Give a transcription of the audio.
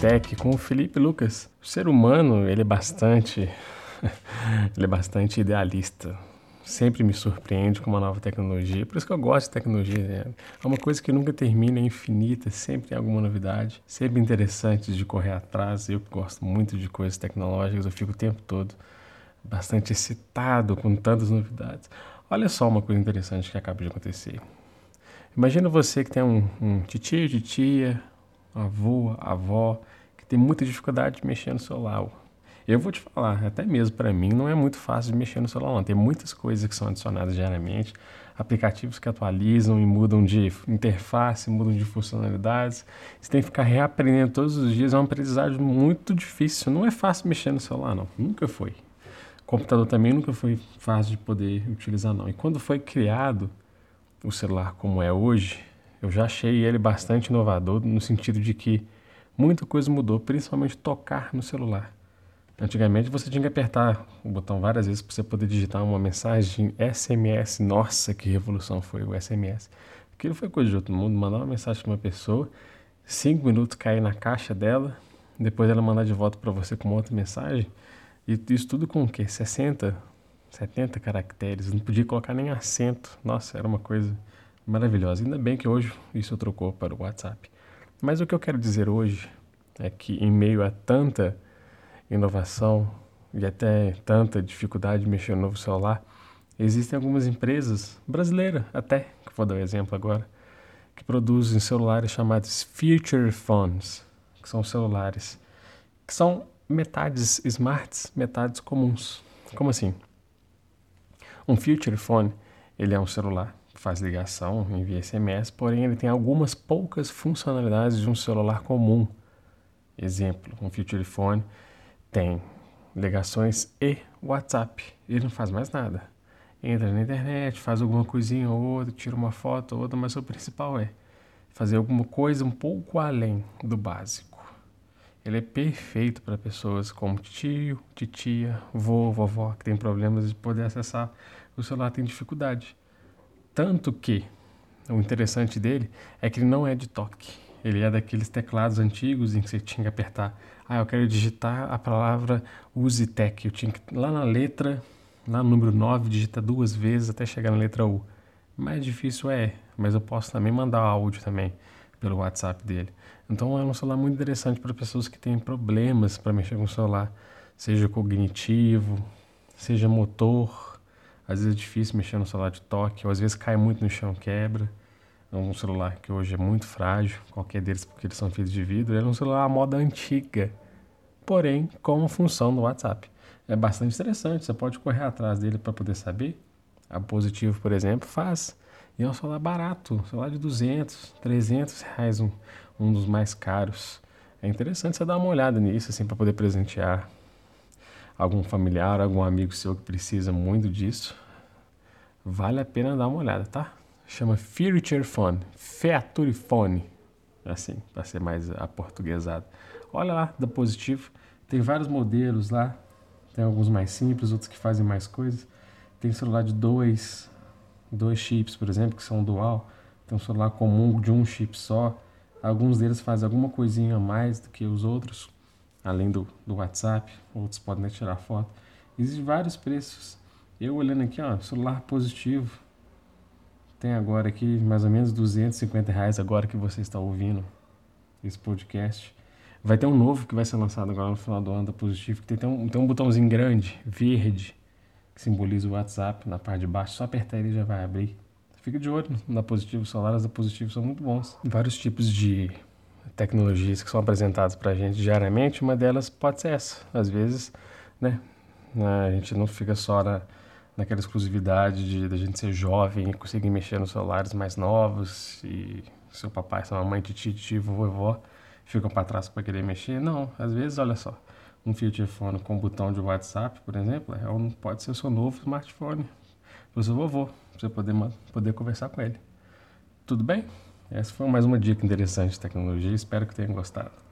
Tech com o Felipe Lucas. O ser humano, ele é bastante ele é bastante idealista. Sempre me surpreende com uma nova tecnologia. Por isso que eu gosto de tecnologia. Né? É uma coisa que nunca termina, é infinita, sempre tem alguma novidade, sempre interessante de correr atrás. Eu gosto muito de coisas tecnológicas, eu fico o tempo todo bastante excitado com tantas novidades. Olha só uma coisa interessante que acaba de acontecer. Imagina você que tem um, um titio, titia, avô, avó, que tem muita dificuldade de mexer no celular. Eu vou te falar, até mesmo para mim não é muito fácil de mexer no celular. Não. Tem muitas coisas que são adicionadas diariamente, aplicativos que atualizam e mudam de interface, mudam de funcionalidades. Você tem que ficar reaprendendo todos os dias. É uma aprendizagem muito difícil. Não é fácil mexer no celular, não. Nunca foi. computador também nunca foi fácil de poder utilizar, não. E quando foi criado o celular como é hoje, eu já achei ele bastante inovador no sentido de que muita coisa mudou, principalmente tocar no celular. Antigamente você tinha que apertar o botão várias vezes para você poder digitar uma mensagem SMS. Nossa, que revolução foi o SMS. Aquilo foi coisa de outro mundo. Mandar uma mensagem para uma pessoa, cinco minutos cair na caixa dela, depois ela mandar de volta para você com outra mensagem. E isso tudo com o quê? 60, 70 caracteres, não podia colocar nem acento. Nossa, era uma coisa maravilhosa. Ainda bem que hoje isso trocou para o WhatsApp. Mas o que eu quero dizer hoje é que, em meio a tanta inovação e até tanta dificuldade de mexer no novo celular, existem algumas empresas brasileiras, até, que vou dar um exemplo agora, que produzem celulares chamados Future Phones, que são celulares que são metades smarts, metades comuns. Como assim? Um Future Phone, ele é um celular, faz ligação, envia SMS, porém ele tem algumas poucas funcionalidades de um celular comum. Exemplo, um Future Phone tem ligações e WhatsApp. Ele não faz mais nada. Entra na internet, faz alguma coisinha ou outra, tira uma foto ou outra, mas o principal é fazer alguma coisa um pouco além do básico. Ele é perfeito para pessoas como tio, titia, vô, vovó, que tem problemas de poder acessar o celular, tem dificuldade. Tanto que o interessante dele é que ele não é de toque. Ele é daqueles teclados antigos em que você tinha que apertar. Ah, eu quero digitar a palavra Usitec. Eu tinha que, lá na letra, lá no número 9, digitar duas vezes até chegar na letra U. Mais difícil é, mas eu posso também mandar áudio também pelo WhatsApp dele. Então é um celular muito interessante para pessoas que têm problemas para mexer com o celular, seja cognitivo, seja motor. Às vezes é difícil mexer no celular de toque, ou às vezes cai muito no chão, quebra. É um celular que hoje é muito frágil, qualquer deles porque eles são feitos de vidro. Ele é um celular à moda antiga, porém com função do WhatsApp. É bastante interessante, você pode correr atrás dele para poder saber. A Positivo, por exemplo, faz e é um celular barato, celular de 200, 300 reais, um, um dos mais caros. É interessante você dar uma olhada nisso, assim, para poder presentear algum familiar, algum amigo seu que precisa muito disso. Vale a pena dar uma olhada, tá? Chama Future Phone, Feature Phone, assim, para ser mais aportuguesado. Olha lá, da Positivo, tem vários modelos lá, tem alguns mais simples, outros que fazem mais coisas. Tem celular de dois, dois chips, por exemplo, que são dual, tem um celular comum de um chip só. Alguns deles fazem alguma coisinha a mais do que os outros, além do, do WhatsApp, outros podem tirar foto. Existem vários preços. Eu olhando aqui, ó, celular positivo, tem agora aqui mais ou menos 250 reais agora que você está ouvindo esse podcast. Vai ter um novo que vai ser lançado agora no final do ano da Positivo, que tem, tem, um, tem um botãozinho grande, verde, que simboliza o WhatsApp na parte de baixo. Só apertar ele já vai abrir. Fica de olho na Positivo, os salários da Positivo são muito bons. Vários tipos de tecnologias que são apresentadas para a gente diariamente, uma delas pode ser essa. Às vezes, né, a gente não fica só na, naquela exclusividade de da gente ser jovem e conseguir mexer nos celulares mais novos e seu papai, sua mamãe, tio, tio, vovó ficam para trás para querer mexer. Não, às vezes, olha só, um Future Phone com botão de WhatsApp, por exemplo, é um, pode ser o seu novo smartphone o seu vovô, para você poder, poder conversar com ele. Tudo bem? Essa foi mais uma dica interessante de tecnologia, espero que tenham gostado.